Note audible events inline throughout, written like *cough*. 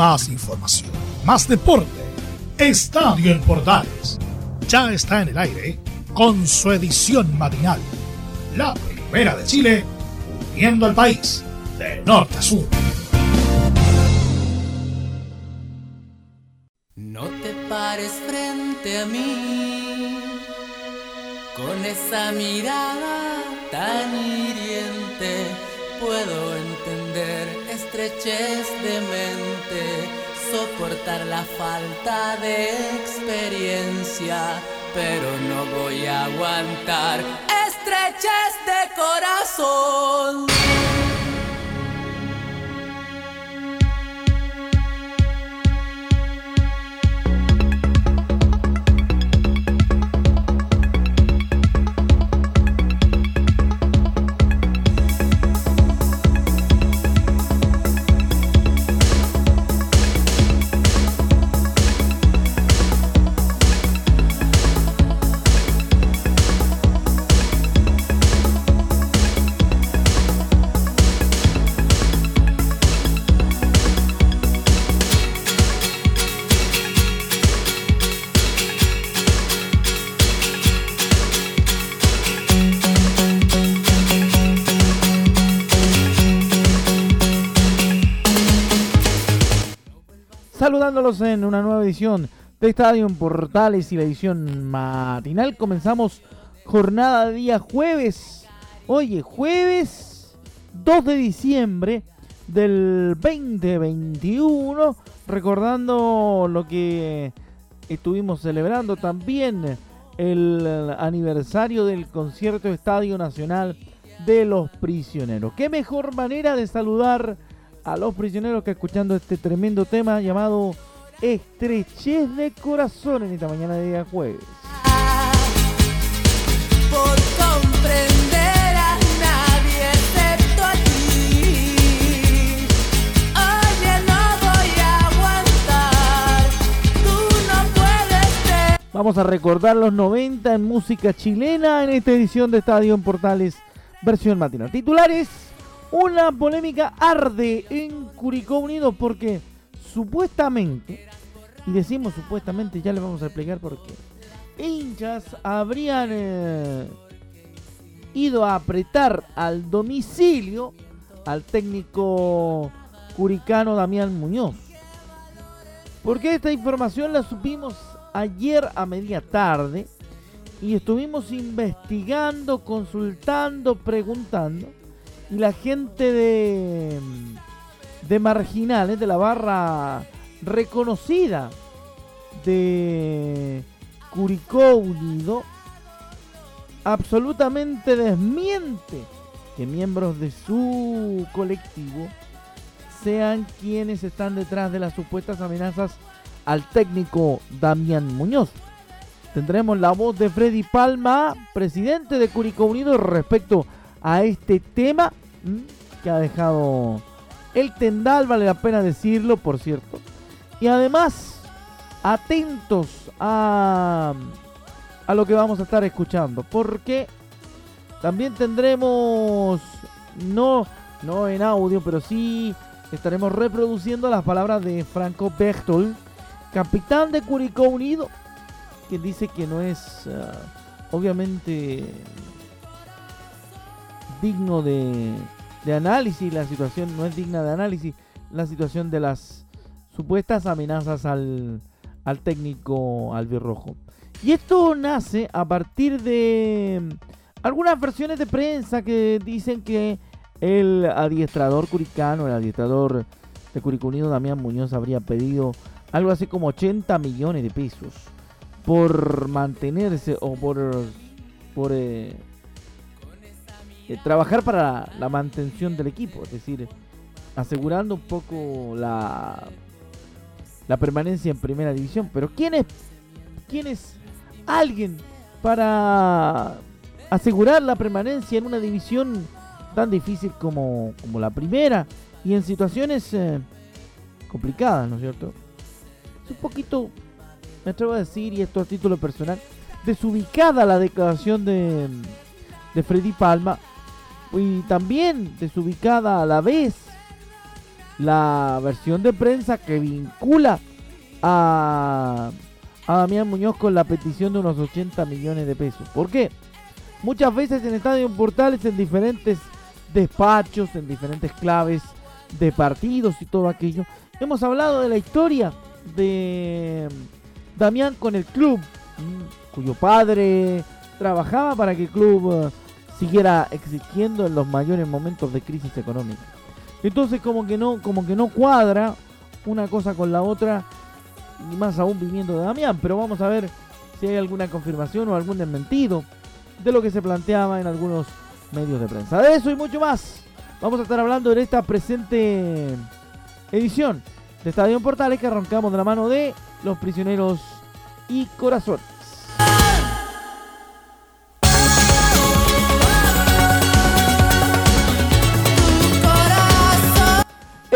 más información, más deporte. Estadio en Portales ya está en el aire con su edición matinal. La primera de Chile, uniendo al país de norte a sur. No te pares frente a mí con esa mirada tan hiriente. Puedo entender estrechez de mente, soportar la falta de experiencia, pero no voy a aguantar estrechez de corazón. En una nueva edición de Estadio en Portales y la edición matinal. Comenzamos jornada día jueves. Oye, jueves 2 de diciembre del 2021. Recordando lo que estuvimos celebrando también el aniversario del concierto Estadio Nacional de los Prisioneros. ¿Qué mejor manera de saludar? a los prisioneros que escuchando este tremendo tema llamado Estrechez de Corazón en esta mañana de día jueves. Por comprender a nadie excepto a ti. Oye, no voy a aguantar. Tú no puedes ser. Vamos a recordar los 90 en música chilena en esta edición de Estadio en Portales, versión matinal. Titulares. Una polémica arde en Curicó Unido porque supuestamente, y decimos supuestamente, ya le vamos a explicar por qué, hinchas habrían eh, ido a apretar al domicilio al técnico curicano Damián Muñoz. Porque esta información la supimos ayer a media tarde y estuvimos investigando, consultando, preguntando y la gente de, de Marginales, de la barra reconocida de Curicó Unido, absolutamente desmiente que miembros de su colectivo sean quienes están detrás de las supuestas amenazas al técnico Damián Muñoz. Tendremos la voz de Freddy Palma, presidente de Curicó Unido, respecto a este tema que ha dejado el tendal, vale la pena decirlo, por cierto. Y además, atentos a, a lo que vamos a estar escuchando, porque también tendremos, no, no en audio, pero sí estaremos reproduciendo las palabras de Franco Bechtol, capitán de Curicó Unido, que dice que no es, uh, obviamente, digno de, de análisis, la situación no es digna de análisis, la situación de las supuestas amenazas al, al técnico albirrojo. Y esto nace a partir de algunas versiones de prensa que dicen que el adiestrador curicano, el adiestrador de Curicunido, Damián Muñoz, habría pedido algo así como 80 millones de pesos por mantenerse o por, por eh, eh, trabajar para la, mantención del equipo, es decir, asegurando un poco la, la permanencia en primera división. Pero ¿quién es, quién es alguien para asegurar la permanencia en una división tan difícil como, como la primera y en situaciones eh, complicadas, ¿no es cierto? Es un poquito, me atrevo a decir, y esto a título personal, desubicada la declaración de, de Freddy Palma y también desubicada a la vez la versión de prensa que vincula a, a Damián Muñoz con la petición de unos 80 millones de pesos. ¿Por qué? Muchas veces en Estadio Portales, en diferentes despachos, en diferentes claves de partidos y todo aquello, hemos hablado de la historia de Damián con el club, cuyo padre trabajaba para que el club siguiera existiendo en los mayores momentos de crisis económica. Entonces como que no, como que no cuadra una cosa con la otra, y más aún viniendo de Damián, pero vamos a ver si hay alguna confirmación o algún desmentido de lo que se planteaba en algunos medios de prensa. De eso y mucho más. Vamos a estar hablando en esta presente edición de Estadio Portales que arrancamos de la mano de los prisioneros y corazones.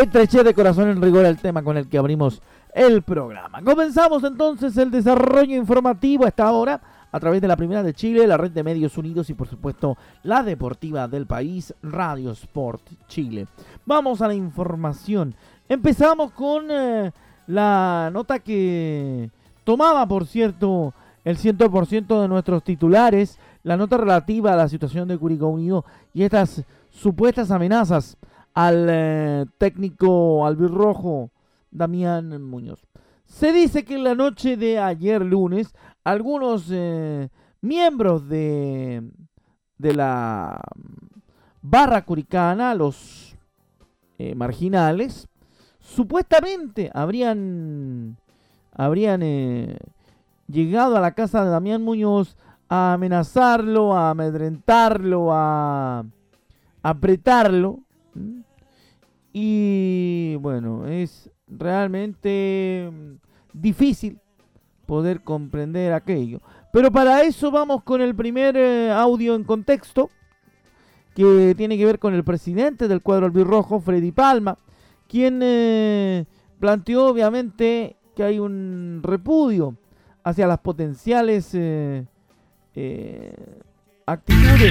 Estrechez de corazón en rigor el tema con el que abrimos el programa. Comenzamos entonces el desarrollo informativo a esta hora a través de la Primera de Chile, la Red de Medios Unidos y por supuesto la deportiva del país, Radio Sport Chile. Vamos a la información. Empezamos con eh, la nota que tomaba, por cierto, el 100% de nuestros titulares, la nota relativa a la situación de Curicó Unido y estas supuestas amenazas al eh, técnico albirrojo Damián Muñoz. Se dice que en la noche de ayer lunes, algunos eh, miembros de, de la barra curicana, los eh, marginales, supuestamente habrían, habrían llegado a la casa de Damián Muñoz a amenazarlo, a amedrentarlo, a apretarlo. Y bueno, es realmente mm, difícil poder comprender aquello. Pero para eso vamos con el primer eh, audio en contexto, que tiene que ver con el presidente del cuadro albirrojo, Freddy Palma, quien eh, planteó obviamente que hay un repudio hacia las potenciales eh,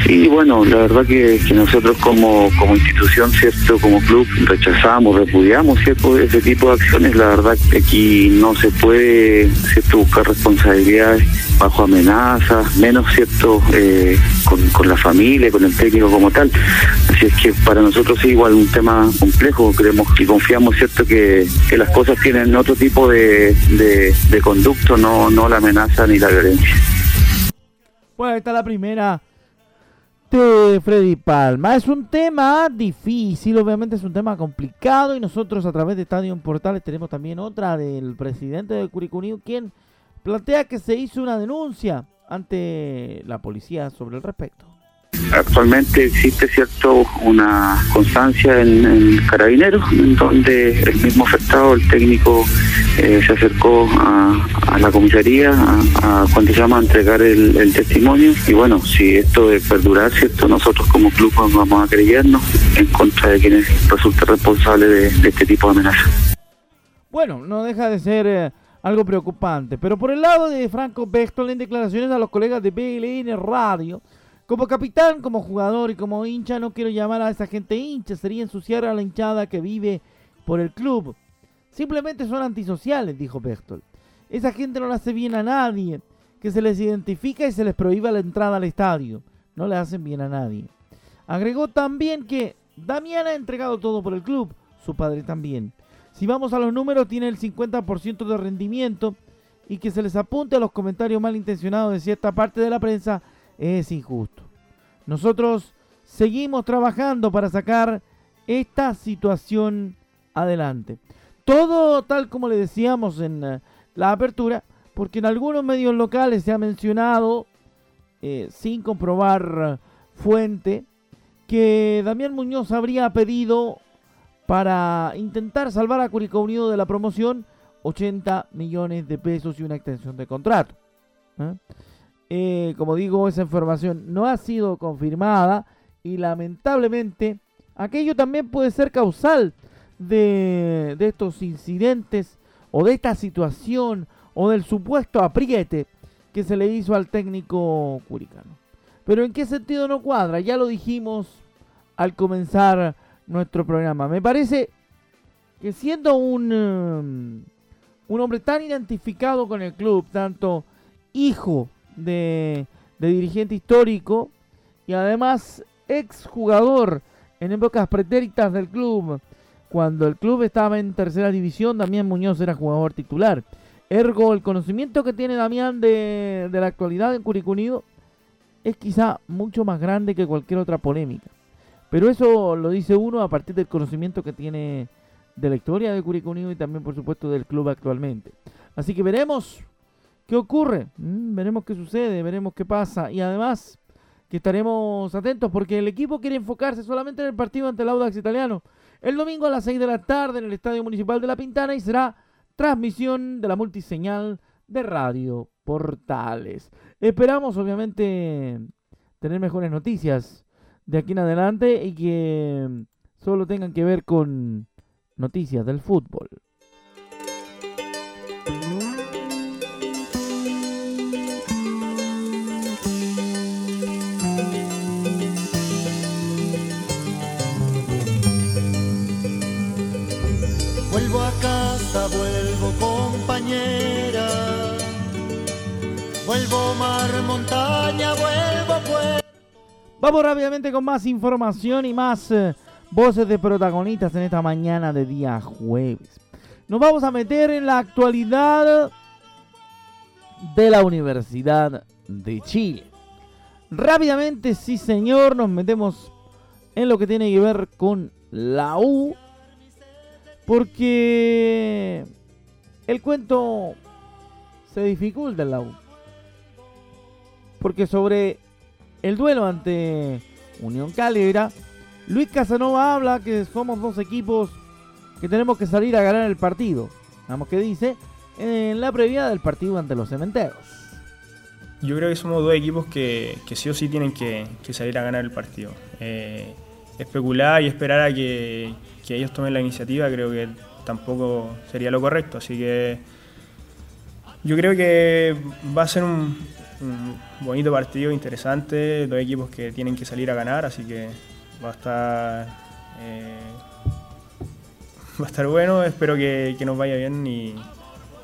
Sí, bueno, la verdad que, nosotros como, como institución, ¿cierto? Como club, rechazamos, repudiamos, ¿cierto? Ese tipo de acciones. La verdad que aquí no se puede, ¿cierto? Buscar responsabilidades bajo amenazas, menos, ¿cierto? Eh, con, la familia, con el técnico como tal. Así es que para nosotros es igual un tema complejo. Creemos y confiamos, ¿cierto? Que, las cosas tienen otro tipo de, de conducto, no, no la amenaza ni la violencia. Bueno, esta es la primera de Freddy Palma. Es un tema difícil, obviamente es un tema complicado y nosotros a través de Estadio Portales tenemos también otra del presidente de Curicunido, quien plantea que se hizo una denuncia ante la policía sobre el respecto. Actualmente existe cierto una constancia en, en Carabineros, en donde el mismo afectado, el técnico, eh, se acercó a, la comisaría a, cuando se llama a entregar el, testimonio. Y bueno, si esto de perdurar, cierto, nosotros como club vamos a creyernos en contra de quienes resulten responsables de, este tipo de amenazas. Bueno, no deja de ser eh, algo preocupante. Pero por el lado de Franco Bextol, en declaraciones a los colegas de BLN Radio, como capitán, como jugador y como hincha, no quiero llamar a esa gente hincha, sería ensuciar a la hinchada que vive por el club. Simplemente son antisociales, dijo Bechtel. Esa gente no le hace bien a nadie, que se les identifica y se les prohíba la entrada al estadio. No le hacen bien a nadie. Agregó también que Damián ha entregado todo por el club, su padre también. Si vamos a los números, tiene el 50% de rendimiento y que se les apunte a los comentarios malintencionados de cierta parte de la prensa es injusto. Nosotros seguimos trabajando para sacar esta situación adelante. Todo tal como le decíamos en eh, la apertura, porque en algunos medios locales se ha mencionado, eh, sin comprobar fuente, que Damián Muñoz habría pedido para intentar salvar a Curicó Unido de la promoción 80 millones de pesos y una extensión de contrato. ¿eh? Eh, como digo, esa información no ha sido confirmada y lamentablemente aquello también puede ser causal de, estos incidentes o de esta situación o del supuesto apriete que se le hizo al técnico curicano. Pero ¿en qué sentido no cuadra? Ya lo dijimos al comenzar nuestro programa. Me parece que siendo un, um, un hombre tan identificado con el club, tanto hijo de, dirigente histórico y además exjugador en épocas pretéritas del club, cuando el club estaba en tercera división, Damián Muñoz era jugador titular. Ergo, el conocimiento que tiene Damián de, de la actualidad en Curicunido es quizá mucho más grande que cualquier otra polémica. Pero eso lo dice uno a partir del conocimiento que tiene de la historia de Curicunido y también, por supuesto, del club actualmente. Así que veremos qué ocurre, mm, veremos qué sucede, veremos qué pasa y además que estaremos atentos porque el equipo quiere enfocarse solamente en el partido ante el Audax Italiano el domingo a las 6 de la tarde en el Estadio Municipal de La Pintana y será transmisión de la multiseñal de Radio Portales. Esperamos, obviamente, tener mejores noticias de aquí en adelante y que solo tengan que ver con noticias del fútbol. Pues. Vamos rápidamente con más información y más eh, voces de protagonistas en esta mañana de día jueves. Nos vamos a meter en la actualidad de la Universidad de Chile. Rápidamente, sí señor, nos metemos en lo que tiene que ver con la U. Porque el cuento se dificulta en la U. Porque sobre el duelo ante Unión Calera, Luis Casanova habla que somos dos equipos que tenemos que salir a ganar el partido. Vamos que dice en la previa del partido ante los cementeros. Yo creo que somos dos equipos que, sí o sí tienen que, salir a ganar el partido. Eh, especular y esperar a que ellos tomen la iniciativa creo que tampoco sería lo correcto. Así que yo creo que va a ser un, un bonito partido, interesante, dos equipos que tienen que salir a ganar, así que va a estar, eh, *laughs* va a estar bueno, espero que, nos vaya bien y,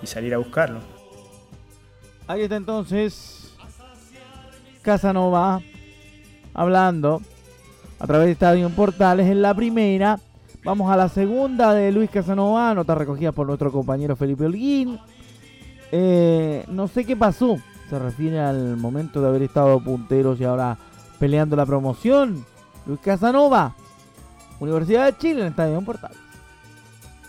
y salir a buscarlo. Ahí está entonces Casanova hablando a través de Estadio Portales en la primera. Vamos a la segunda de Luis Casanova, nota recogida por nuestro compañero Felipe Holguín. Eh, no sé qué pasó, se refiere al momento de haber estado punteros y ahora peleando la promoción. Luis Casanova, Universidad de Chile en el Estadio Portales.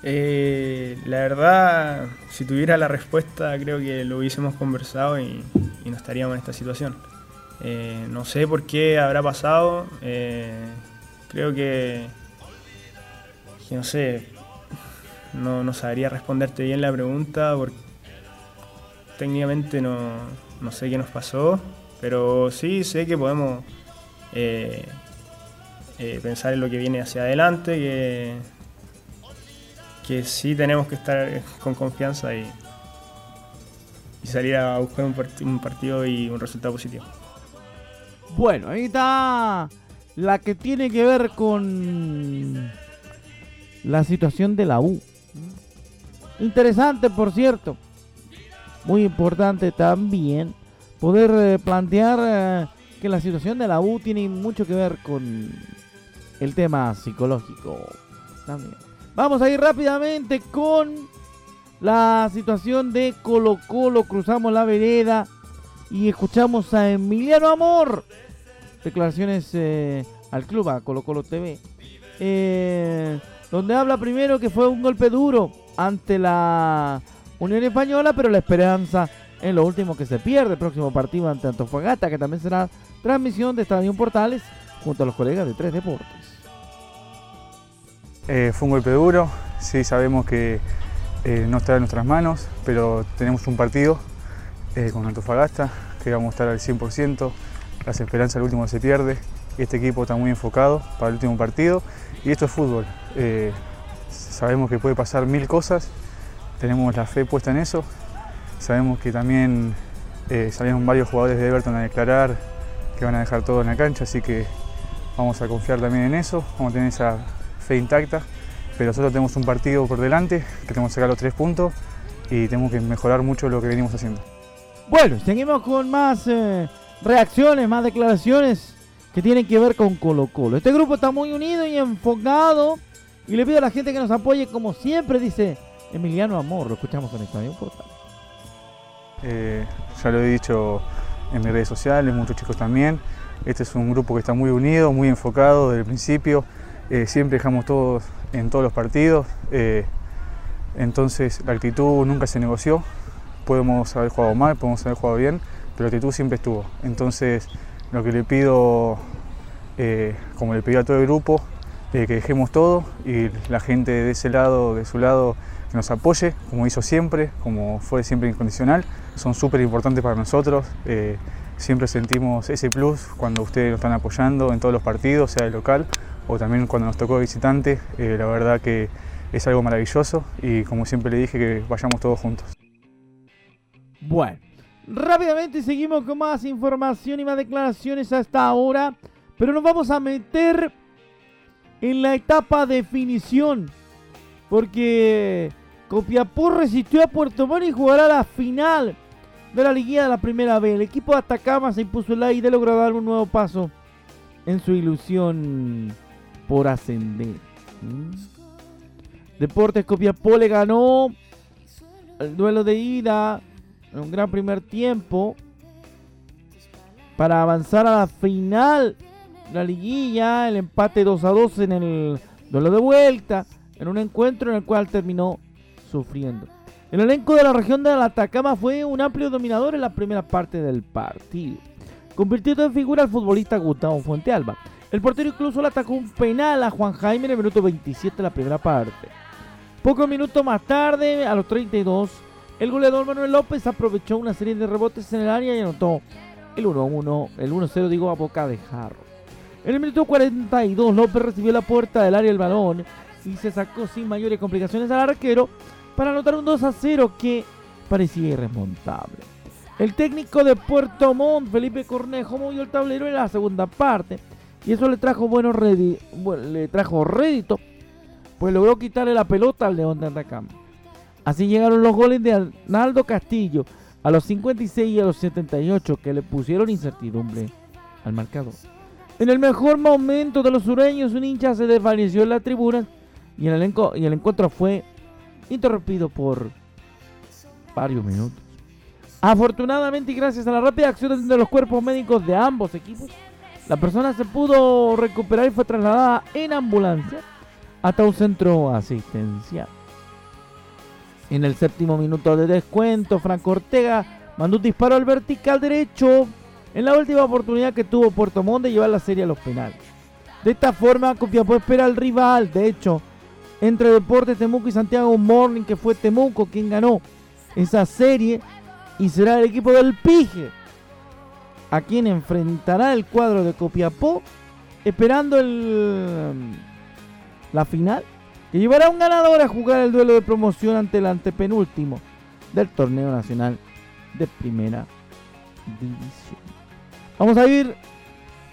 Eh, la verdad, si tuviera la respuesta, creo que lo hubiésemos conversado y, no estaríamos en esta situación. Eh, no sé por qué habrá pasado. eh, creo que, que no sé, no, no sabría responderte bien la pregunta porque técnicamente no, no sé qué nos pasó, pero sí sé que podemos eh, eh, pensar en lo que viene hacia adelante, que, que sí tenemos que estar con confianza y, y salir a buscar un, un partido y un resultado positivo. Bueno, ahí está la que tiene que ver con la situación de la U. Interesante, por cierto. Muy importante también poder eh, plantear eh, que la situación de la U tiene mucho que ver con el tema psicológico también. Vamos a ir rápidamente con la situación de Colo Colo. Cruzamos la vereda y escuchamos a Emiliano Amor. Declaraciones eh, al club, a Colo Colo TV. donde habla primero que fue un golpe duro ante la Unión Española, pero la esperanza en lo último que se pierde. Próximo partido ante Antofagasta, que también será transmisión de Estadio Portales junto a los colegas de Tres Deportes. Eh, fue un golpe duro, sí sabemos que eh, no está en nuestras manos, pero tenemos un partido eh, con Antofagasta, que vamos a estar al 100%, las esperanzas al último se pierde, este equipo está muy enfocado para el último partido, y esto es fútbol. Eh, sabemos que puede pasar mil cosas, tenemos la fe puesta en eso, sabemos que también eh, salieron varios jugadores de Everton a declarar que van a dejar todo en la cancha, así que vamos a confiar también en eso, vamos a tener esa fe intacta, pero nosotros tenemos un partido por delante, que tenemos que sacar los tres puntos y tenemos que mejorar mucho lo que venimos haciendo. Bueno, seguimos con más eh, reacciones, más declaraciones que tienen que ver con Colo Colo. Este grupo está muy unido y enfocado y le pido a la gente que nos apoye como siempre, dice Emiliano Amor. Lo escuchamos en Estadio Portal. Eh, ya lo he dicho en mis redes sociales, muchos chicos también. Este es un grupo que está muy unido, muy enfocado desde el principio. Eh, siempre dejamos todos en todos los partidos. Eh, entonces la actitud nunca se negoció. Podemos haber jugado mal, podemos haber jugado bien, pero la actitud siempre estuvo. Entonces lo que le pido, eh, como le pido a todo el grupo, que dejemos todo y la gente de ese lado, de su lado, que nos apoye, como hizo siempre, como fue siempre incondicional, son súper importantes para nosotros. eh, siempre sentimos ese plus cuando ustedes nos están apoyando en todos los partidos, sea de local o también cuando nos tocó de visitante. Eh, la verdad que es algo maravilloso y como siempre le dije, que vayamos todos juntos. Bueno, rápidamente seguimos con más información y más declaraciones a esta hora, pero nos vamos a meter en la etapa definición, porque Copiapó resistió a Puerto Montt y jugará la final de la liguilla de la primera vez. El equipo de Atacama se impuso el aire y logró dar un nuevo paso en su ilusión por ascender. ¿Mm? Deportes Copiapó le ganó el duelo de ida en un gran primer tiempo para avanzar a la final de la liguilla, el empate 2 a 2 en el duelo de vuelta, en un encuentro en el cual terminó sufriendo. El elenco de la región de la Atacama fue un amplio dominador en la primera parte del partido, convirtiendo en figura al futbolista Gustavo Fuentealba. El portero incluso le atacó un penal a Juan Jaime en el minuto 27 de la primera parte. Pocos minutos más tarde, a los 32, el goleador Manuel López aprovechó una serie de rebotes en el área y anotó el 1-1, el 1-0 digo a boca de jarro. En el minuto 42 López recibió la puerta del área el balón y se sacó sin mayores complicaciones al arquero para anotar un 2-0 que parecía irremontable. El técnico de Puerto Montt, Felipe Cornejo, movió el tablero en la segunda parte y eso le trajo buenos bueno, le trajo rédito, pues logró quitarle la pelota al León de Atacama. Así llegaron los goles de Arnaldo Castillo a los 56 y a los 78 que le pusieron incertidumbre al marcador. En el mejor momento de los sureños, un hincha se desvaneció en la tribuna y el, y el encuentro fue interrumpido por varios minutos. Afortunadamente y gracias a la rápida acción de los cuerpos médicos de ambos equipos, la persona se pudo recuperar y fue trasladada en ambulancia hasta un centro asistencial. En el séptimo minuto de descuento, Franco Ortega mandó un disparo al vertical derecho en la última oportunidad que tuvo Puerto Montt de llevar la serie a los penales. De esta forma, Copiapó espera al rival. De hecho, entre Deportes Temuco y Santiago Morning, que fue Temuco quien ganó esa serie, y será el equipo del Pige a quien enfrentará el cuadro de Copiapó, esperando el, la final, que llevará a un ganador a jugar el duelo de promoción ante el antepenúltimo del torneo nacional de primera división. Vamos a ir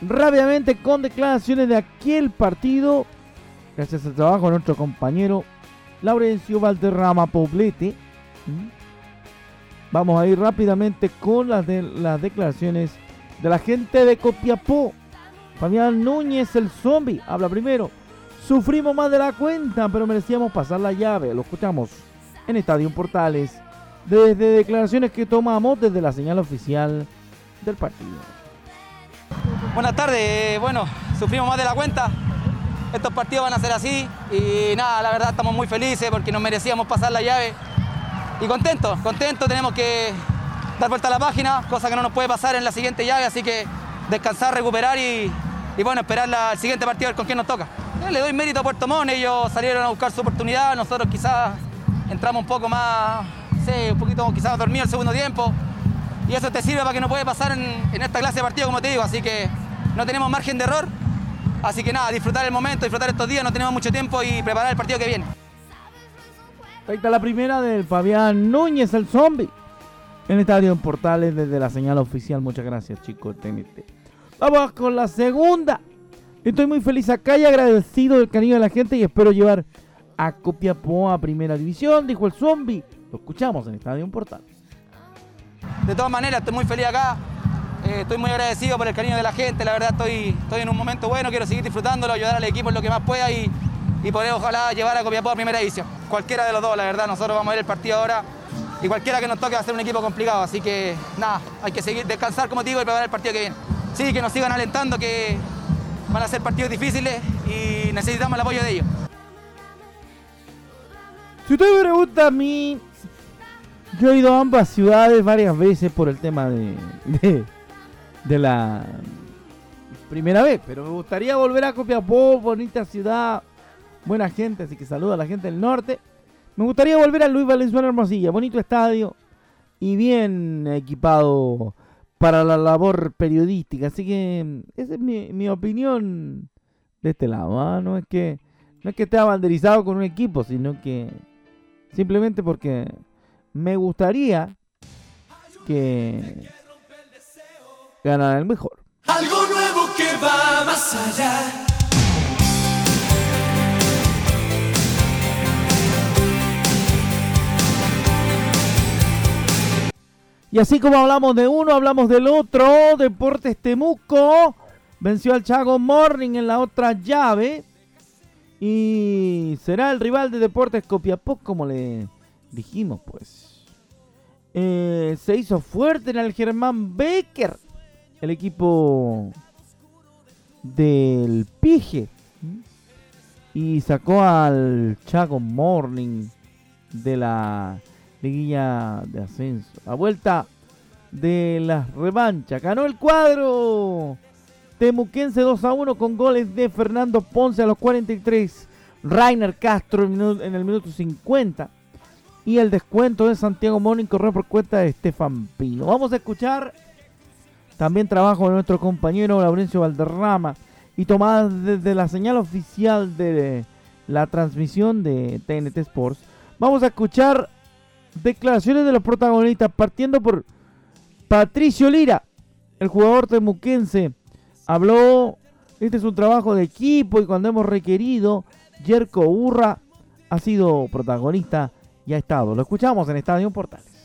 rápidamente con declaraciones de aquel partido, gracias al trabajo de nuestro compañero Laurencio Valderrama Poblete. Vamos a ir rápidamente con las, de, las declaraciones de la gente de Copiapó. Fabián Núñez, el zombie, habla primero. Sufrimos más de la cuenta, pero merecíamos pasar la llave. Lo escuchamos en Estadio Portales. Desde declaraciones que tomamos desde la señal oficial del partido. Buenas tardes, bueno, sufrimos más de la cuenta. Estos partidos van a ser así y nada, la verdad estamos muy felices porque nos merecíamos pasar la llave. Y contentos, contentos, tenemos que dar vuelta a la página, cosa que no nos puede pasar en la siguiente llave, así que descansar, recuperar y, bueno, esperar el siguiente partido a ver con quién nos toca. Yo le doy mérito a Puerto Montt, ellos salieron a buscar su oportunidad, nosotros quizás entramos un poco más, sí, un poquito quizás dormidos el segundo tiempo. Y eso te sirve para que no puede pasar en, en esta clase de partido, como te digo, así que no tenemos margen de error. Así que nada, disfrutar el momento, disfrutar estos días, no tenemos mucho tiempo y preparar el partido que viene. Ahí está la primera del Fabián Núñez, el zombie. En estadio en Portales desde la señal oficial. Muchas gracias, chicos. TNT. Vamos con la segunda. Estoy muy feliz acá y agradecido del cariño de la gente y espero llevar a Copiapó a Primera División, dijo el zombie. Lo escuchamos en Estadio Portal. De todas maneras, estoy muy feliz acá. Eh, estoy muy agradecido por el cariño de la gente. La verdad, estoy, estoy en un momento bueno. Quiero seguir disfrutándolo, ayudar al equipo en lo que más pueda y, y poder, ojalá, llevar a Copiapó a primera división. Cualquiera de los dos, la verdad. Nosotros vamos a ver el partido ahora y cualquiera que nos toque va a ser un equipo complicado. Así que, nada, hay que seguir, descansar, como digo, y preparar el partido que viene. Sí, que nos sigan alentando, que van a ser partidos difíciles y necesitamos el apoyo de ellos. Si usted me pregunta a mí, yo he ido a ambas ciudades varias veces por el tema de, de la primera vez, pero me gustaría volver a Copiapó, bonita ciudad, buena gente, así que saludo a la gente del norte. Me gustaría volver a Luis Valenzuela Hermosilla, bonito estadio y bien equipado para la labor periodística, así que esa es mi, mi opinión de este lado, ¿ah? no es que no es que esté abanderizado con un equipo, sino que simplemente porque me gustaría que ganara el mejor. Algo nuevo que va más allá. Y así como hablamos de uno, hablamos del otro. Deportes Temuco venció al Chago Morning en la otra llave. Y será el rival de Deportes Copiapó, como le dijimos, pues. Eh, se hizo fuerte en el Germán Becker, el equipo del Pige. Y sacó al Chago Morning de la liguilla de ascenso. La vuelta de la revancha. Ganó el cuadro Temuquense 2 a 1 con goles de Fernando Ponce a los 43. Rainer Castro en el minuto 50. Y el descuento de Santiago Morning corrió por cuenta de Estefan Pino. Vamos a escuchar también trabajo de nuestro compañero Laurencio Valderrama y tomadas desde la señal oficial de la transmisión de TNT Sports. Vamos a escuchar declaraciones de los protagonistas, partiendo por Patricio Lira, el jugador temuquense. Habló, este es un trabajo de equipo y cuando hemos requerido, Yerko Urra ha sido protagonista y ha estado. Lo escuchamos en Estadio Portales.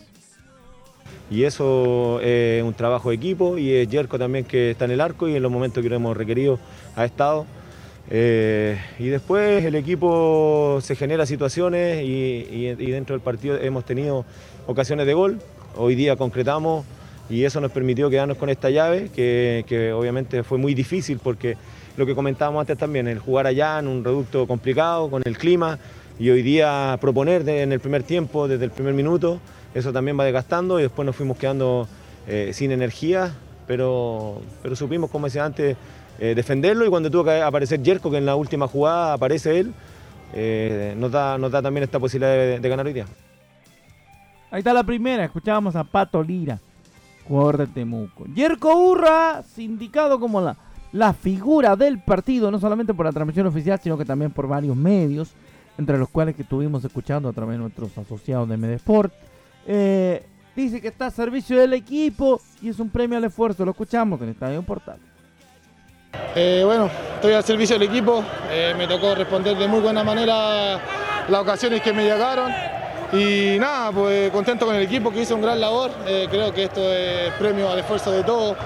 Y eso es un trabajo de equipo y es Jerko también que está en el arco y en los momentos que lo hemos requerido ha estado. Eh, y después el equipo se genera situaciones y, dentro del partido hemos tenido ocasiones de gol. Hoy día concretamos y eso nos permitió quedarnos con esta llave, que, obviamente fue muy difícil porque lo que comentábamos antes también, el jugar allá en un reducto complicado, con el clima, y hoy día proponer en el primer tiempo, desde el primer minuto, eso también va desgastando y después nos fuimos quedando eh, sin energía, pero, pero supimos, como decía antes, eh, defenderlo y cuando tuvo que aparecer Jerko, que en la última jugada aparece él, eh, nos, da, nos da también esta posibilidad de, de ganar hoy día. Ahí está la primera, escuchábamos a Pato Lira, jugador de Temuco. Yerko Urra, sindicado como la, la figura del partido, no solamente por la transmisión oficial, sino que también por varios medios, entre los cuales que estuvimos escuchando a través de nuestros asociados de Medesport. Eh, dice que está a servicio del equipo y es un premio al esfuerzo. Lo escuchamos en Estadio Portal. Eh, bueno, estoy al servicio del equipo, eh, me tocó responder de muy buena manera las ocasiones que me llegaron. Y nada, pues contento con el equipo que hizo un gran labor, creo que esto es premio al esfuerzo de todos,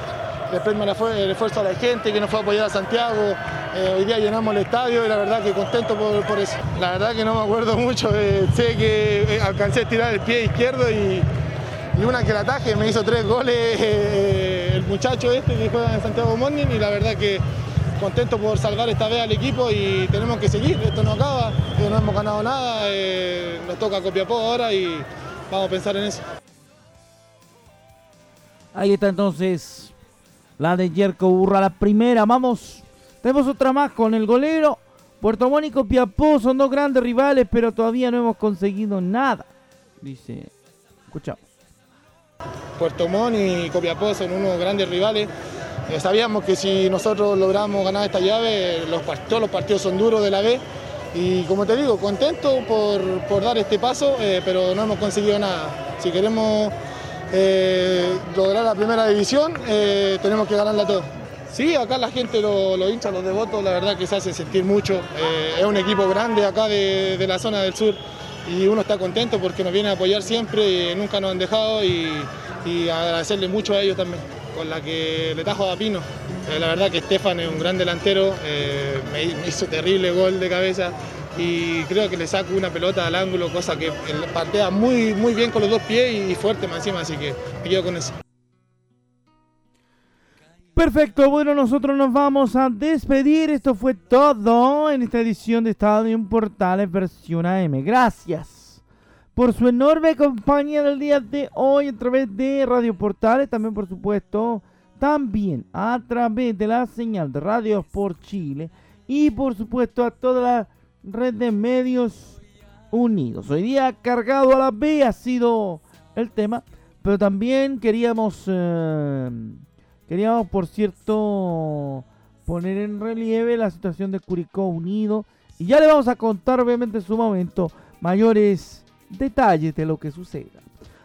el premio al esfuer- el esfuerzo a la gente que nos fue a apoyar a Santiago, Eh, hoy día llenamos el estadio y la verdad que contento por, eso. La verdad que no me acuerdo *laughs* mucho, eh, sé que eh, alcancé a tirar el pie izquierdo y, y una que el ataje me hizo tres goles *laughs* el muchacho este que juega en Santiago Morning y la verdad que contento por salvar esta vez al equipo y tenemos que seguir, esto no acaba, no hemos ganado nada, nos toca Copiapó ahora y vamos a pensar en eso. Ahí está entonces la de Yerko Urra, la primera. Vamos, tenemos otra más con el golero. Puerto Montt y Copiapó son dos grandes rivales, pero todavía no hemos conseguido nada. Dice, escuchamos. Puerto Montt y Copiapó son unos grandes rivales. Eh, sabíamos que si nosotros logramos ganar esta llave, todos los partidos son duros de la B. Y como te digo, contento por, por dar este paso, eh, pero no hemos conseguido nada. Si queremos eh, lograr la primera división, tenemos que ganarla todo. Sí, acá la gente, los lo hinchas, los devotos, la verdad que se hacen sentir mucho. Eh, es un equipo grande acá de, la zona del sur y uno está contento porque nos viene a apoyar siempre y nunca nos han dejado y, agradecerle mucho a ellos también, con la que le tajo a Pino. Eh, la verdad que Estefan es un gran delantero, eh, me, hizo terrible gol de cabeza y creo que le saco una pelota al ángulo, cosa que partea muy, muy bien con los dos pies y fuerte más encima, así que me quedo con eso. Perfecto, bueno, nosotros nos vamos a despedir. Esto fue todo en esta edición de Estadio Portales versión AM. Gracias por su enorme compañía del día de hoy a través de Radio Portales. También, por supuesto, también a través de la señal de Radio por Chile. Y, por supuesto, a toda la red de medios unidos. Hoy día cargado a la B ha sido el tema. Pero también queríamos... Eh, Queríamos, por cierto, poner en relieve la situación de Curicó Unido. Y ya le vamos a contar, obviamente, en su momento, mayores detalles de lo que suceda.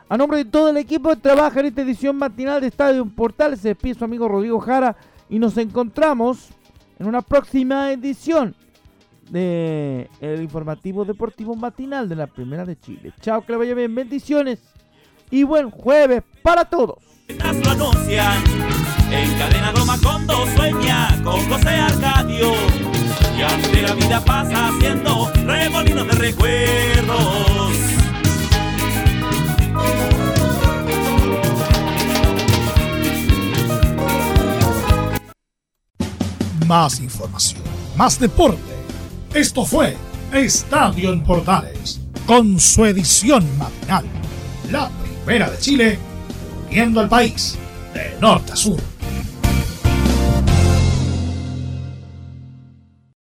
A nombre de todo el equipo que trabaja en esta edición matinal de Estadio Portal, se despide su amigo Rodrigo Jara y nos encontramos en una próxima edición de el informativo deportivo matinal de la Primera de Chile. Chao, que le vaya bien, bendiciones y buen jueves para todos en cadena dos sueña con José Arcadio. Y ante la vida pasa haciendo remolinos de recuerdos. Más información, más deporte. Esto fue Estadio en Portales, con su edición matinal. La primera de Chile, viendo al país de norte a sur.